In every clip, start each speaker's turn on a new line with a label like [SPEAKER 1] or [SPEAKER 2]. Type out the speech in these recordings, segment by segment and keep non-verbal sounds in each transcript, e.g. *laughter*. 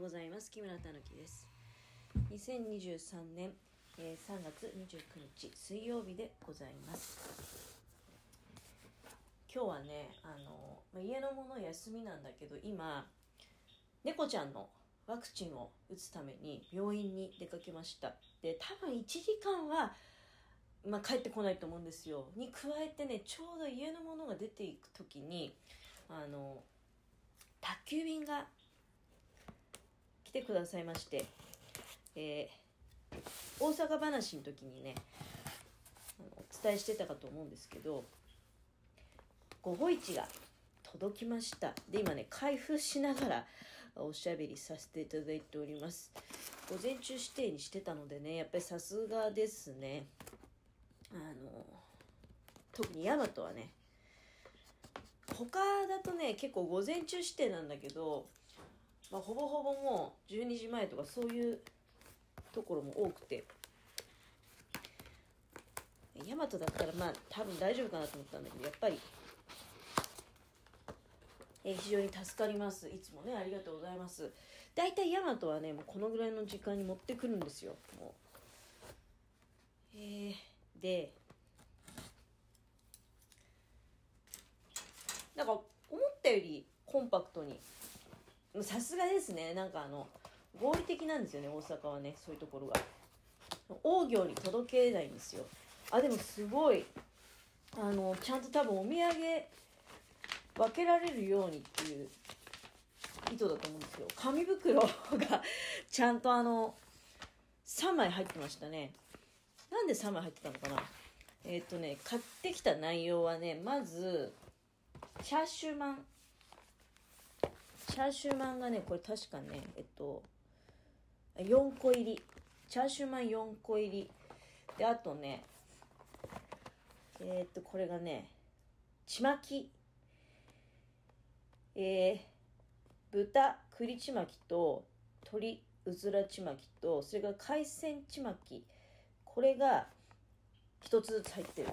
[SPEAKER 1] うございます。木村たぬきです。2023年、えー、3月29日水曜日でございます。今日はねあの家のもの休みなんだけど今猫ちゃんのワクチンを打つために病院に出かけました。で多分1時間はまあ、帰ってこないと思うんですよ。に加えてねちょうど家のものが出ていく時にあの宅急便が来てくださいまして、えー、大阪話の時にねお伝えしてたかと思うんですけど午後一が届きました。で今ね開封しながらおしゃべりさせていただいております。午前中指定にしてたのでねやっぱりさすがですね。あの特にヤマトはね他だとね結構午前中指定なんだけど、まあ、ほぼほぼもう12時前とかそういうところも多くて。ヤマトだったらまあ多分大丈夫かなと思ったんだけどやっぱり、え非常に助かります。いつもねありがとうございます。大体ヤマトはねもうこのぐらいの時間に持ってくるんですよ。もう。えー、でなんか思ったよりコンパクトにさすがですね。なんかあの合理的なんですよね大阪はねそういうところが。大行に届けないんですよ。あでもすごいあのちゃんと多分お土産分けられるようにっていう意図だと思うんですよ。紙袋が *laughs* ちゃんとあの3枚入ってましたね。なんで3枚入ってたのかな。えっ、ー、とね買ってきた内容はねまずチャーシューマンチャーシューマンがねこれ確かねえっと4個入り。チャーシューマン4個入り。であとねえー、っとこれがねちまき。えー、豚栗ちまきと鶏うずらちまきとそれから海鮮ちまき。これが1つずつ入ってる。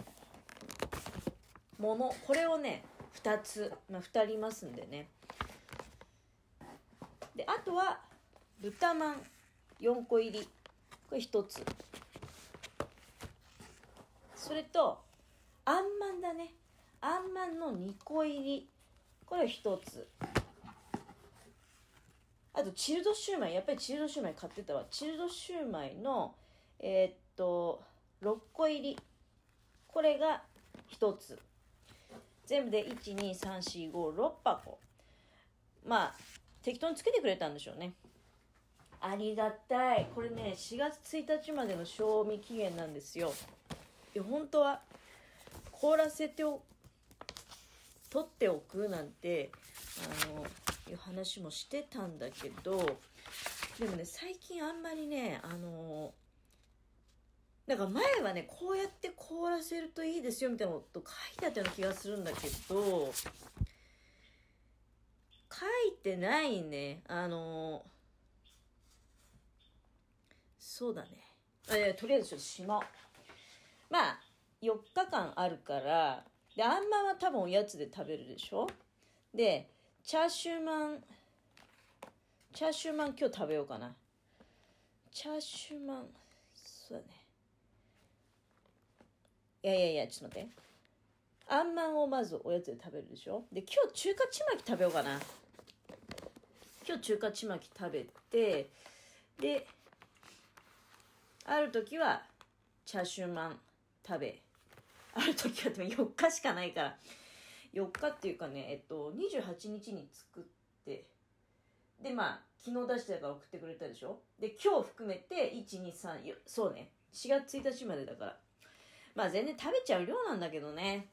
[SPEAKER 1] ものこれをね2つ、まあ、2人いますんでね。であとは豚まん4個入り。これ1つ。それとあんまんだね。あんまんの2個入り。これ1つ。あとチルドシューマイ。やっぱりチルドシューマイ買ってたわ。チルドシューマイのえー、っと6個入り。これが1つ。全部で12345 6箱。まあ適当につけてくれたんでしょうね。ありがたい。これね4月1日までの賞味期限なんですよ。いや本当は凍らせてお取っておくなんてあのいう話もしてたんだけどでもね最近あんまりねあのなんか前はね、こうやって凍らせるといいですよみたいなこと書いてあったような気がするんだけど、書いてないね。あのそうだね。あいやとりあえずちょっとしままあ、4日間あるから、で、あんまは多分おやつで食べるでしょ？で、チャーシューマン、チャーシューマン今日食べようかな。チャーシューマン、そうだね。いやいやいや、ちょっと待って。あんまんをまずおやつで食べるでしょ？で、今日中華ちまき食べようかな。今日中華ちまき食べて、で、ある時はチャーシューマン食べ、ある時はでも4日しかないから、4日っていうかね、えっと、28日に作って、で、まあ、昨日出してたから送ってくれたでしょ？で、今日含めて、1、2、3、そうね、4月1日までだから。まあ全然食べちゃう量なんだけどね。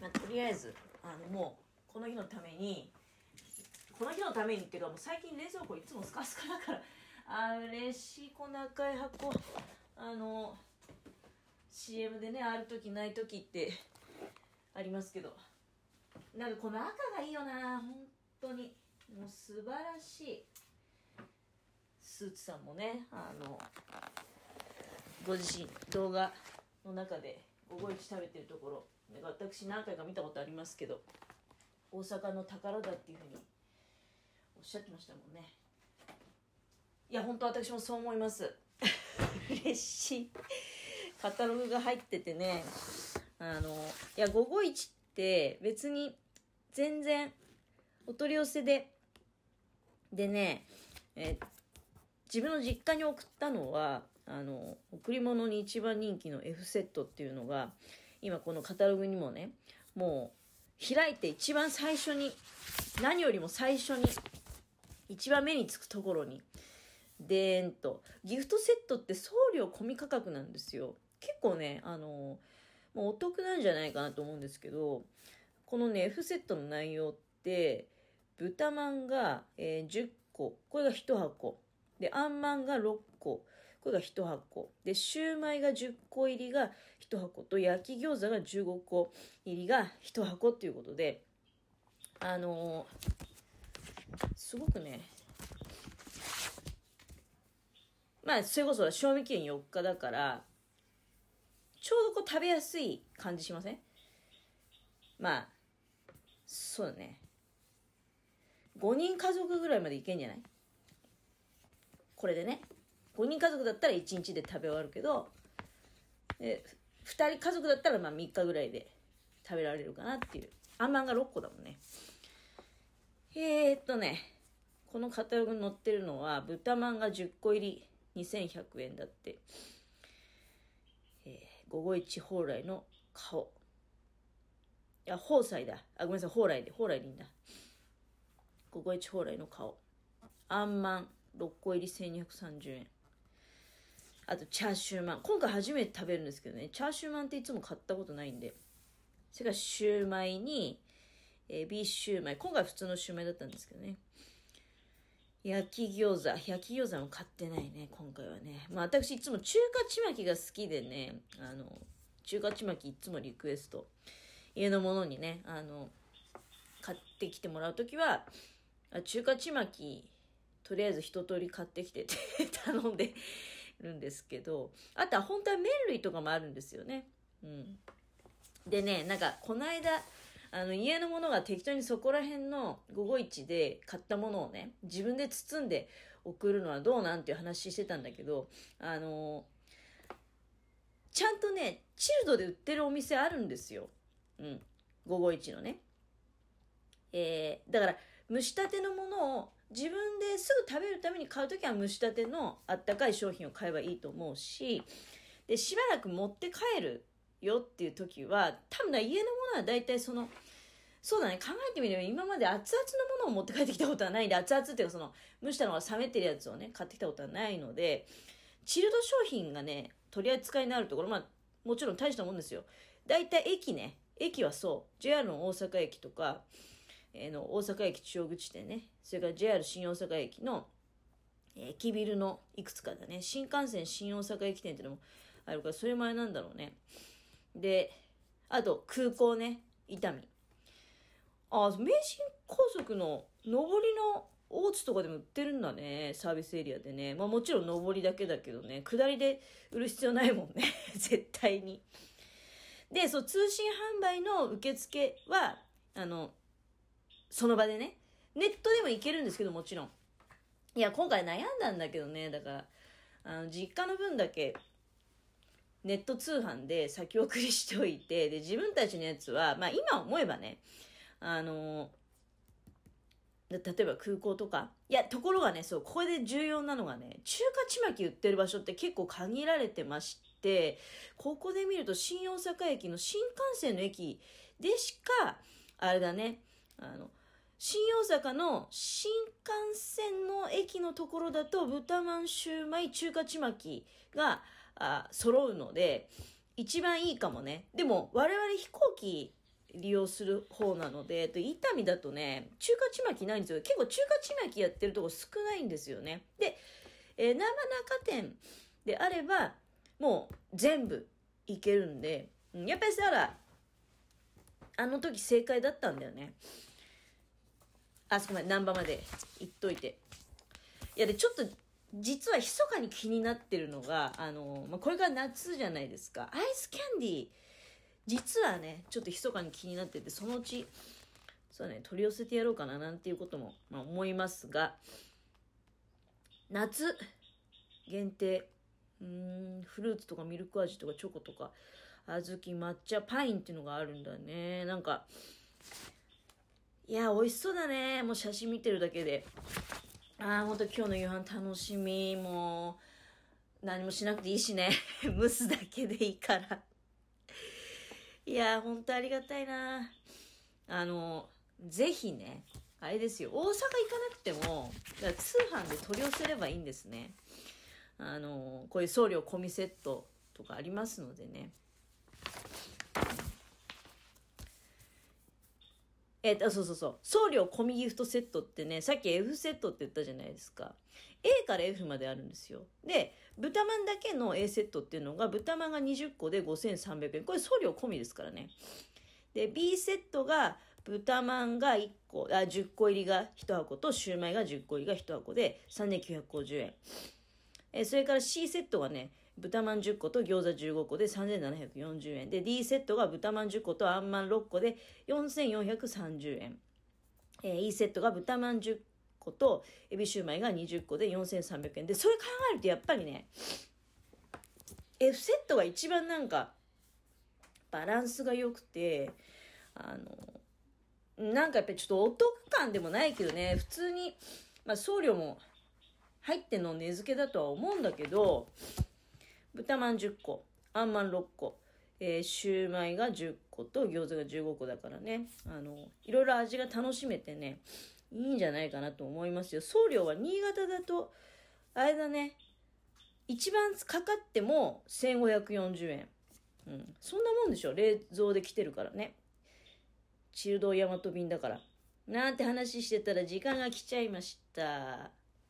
[SPEAKER 1] まあ、とりあえず、あの、もう、この日のために、この日のためにっていうか、もう最近冷蔵庫いつもスカスカだから、*laughs* あ嬉しい、この赤い箱。あの、CM でね、ある時ない時ってありますけど。なんかこの赤がいいよな、本当に。もう素晴らしい。スーツさんもね、あの、ご自身動画の中で午後一食べてるところ私何回か見たことありますけど大阪の宝だっていうふうにっしゃってましたもんね。いや本当私もそう思います。*laughs* 嬉しい。カタログが入っててね。あのいや551って別に全然お取り寄せででね、え自分の実家に送ったのはあの贈り物に一番人気の F セットっていうのが今このカタログにもねもう開いて一番最初に何よりも最初に一番目につくところに。でーんとギフトセットって送料込み価格なんですよ。結構ねあのもうお得なんじゃないかなと思うんですけどこのね F セットの内容って豚まんが、えー、10個これが1箱。であんまんが6個これが1箱。でシューマイが10個入りが1箱。と焼き餃子が15個入りが1箱っていうことであのー、すごくね。まあそれこそ賞味期限4日だからちょうどこう食べやすい感じしません？まあそうだね。5人家族ぐらいまでいけんじゃない？これでね。5人家族だったら1日で食べ終わるけどで2人家族だったらまあ3日ぐらいで食べられるかなっていう。あんまんが6個だもんね。えー、っとねこのカタログに載ってるのは豚まんが10個入り2100円だって、えー、551蓬莱の顔。いや宝菜だ。あごめんなさい蓬莱で。蓬莱でいいんだ。551蓬莱の顔。あんまん6個入り1230円あとチャーシューマン今回初めて食べるんですけどねチャーシューマンっていつも買ったことないんで。それからシューマイに、えー、ビーシューマイ。今回普通のシューマイだったんですけどね。焼き餃子。焼き餃子も買ってないね今回はね。まあ私いつも中華ちまきが好きでねあの中華ちまきいつもリクエスト。家のものにねあの買ってきてもらう時は中華ちまきとりあえず一通り買ってきてって *laughs* 頼んでるんですけどあとは本当は麺類とかもあるんですよね。うん。でねなんかこの間あの家のものが適当にそこら辺の551で買ったものをね自分で包んで送るのはどうなんていう話してたんだけどあのちゃんとねチルドで売ってるお店あるんですよ。うん。551のね。えー、だから蒸したてのものを自分ですぐ食べるために買う時は蒸したてのあったかい商品を買えばいいと思うしでしばらく持って帰るよっていう時は多分家のものは大体そのそうだね考えてみれば今まで熱々のものを持って帰ってきたことはないんで熱々っていうかその蒸したのが冷めてるやつをね買ってきたことはないのでチルド商品がね取り扱いのあるところまあもちろん大したもんですよ大体駅ね駅はそう JR の大阪駅とかえー、の大阪駅中央口店ね、それから JR 新大阪駅の、駅ビルのいくつかだね、新幹線新大阪駅店っていうのもあるから、それ前なんだろうね。で、あと空港ね、伊丹。あ、名神高速の上りの大津とかでも売ってるんだね、サービスエリアでね。まあもちろん上りだけだけどね、下りで売る必要ないもんね、*laughs* 絶対に。で、そう、通信販売の受付は、あの、その場でね。ネットでもいけるんですけど、もちろん。いや、今回悩んだんだけどね、だから、あの、実家の分だけ、ネット通販で先送りしておいて、で、自分たちのやつは、まあ今思えばね、あの例えば空港とか。いや、ところがね、そう、ここで重要なのがね、中華ちまき売ってる場所って結構限られてまして、ここで見ると新大阪駅の新幹線の駅でしか、あれだね、あの、新大阪の新幹線の駅のところだと豚まんシューマイ中華ちまきがあ揃うので一番いいかもね。でも我々飛行機利用する方なので、えっと、伊丹だとね中華ちまきないんですよ。結構中華ちまきやってるとこ少ないんですよね。で、えー、生中店であればもう全部いけるんでやっぱりさらあの時正解だったんだよね。あそこまで難波まで行っといて。いやでちょっと実は密かに気になってるのがあの、まあ、これから夏じゃないですか。アイスキャンディー実はねちょっと密かに気になっててそのうちそうね取り寄せてやろうかななんていうことも、まあ、思いますが夏限定うんフルーツとかミルク味とかチョコとか小豆抹茶パインっていうのがあるんだね。なんかいや美味しそうだね。もう写真見てるだけで。ああほんと今日の夕飯楽しみ。もう何もしなくていいしね。*laughs* 蒸すだけでいいから。いやほんとありがたいな。あのぜひねあれですよ。大阪行かなくても通販で取り寄せればいいんですね。あのこういう送料込みセットとかありますのでね。えっ、と、そうそうそう。送料込みギフトセットってね、さっき F セットって言ったじゃないですか。A から F まであるんですよ。で、豚まんだけの A セットっていうのが、豚まんが20個で5300円。これ送料込みですからね。で、B セットが、豚まんが1個、あ、10個入りが1箱と、シューマイが10個入りが1箱で3950円。えそれから C セットがね、豚まん10個と餃子15個で3740円。で D セットが豚まん10個とあんまん6個で4430円、えー、E セットが豚まん10個とエビシューマイが20個で4300円。でそれ考えるとやっぱりね F セットが一番なんかバランスが良くてあのなんかやっぱりちょっとお得感でもないけどね。普通に、まあ、送料も入っての値付けだとは思うんだけど豚まん10個、あんまん6個、えー、シューマイが10個と餃子が15個だからね、あの、いろいろ味が楽しめてね、いいんじゃないかなと思いますよ。送料は新潟だと、あれだね、一番かかっても1540円。うん。そんなもんでしょ冷蔵で来てるからね。チルド大和便だから。なんて話してたら時間が来ちゃいました。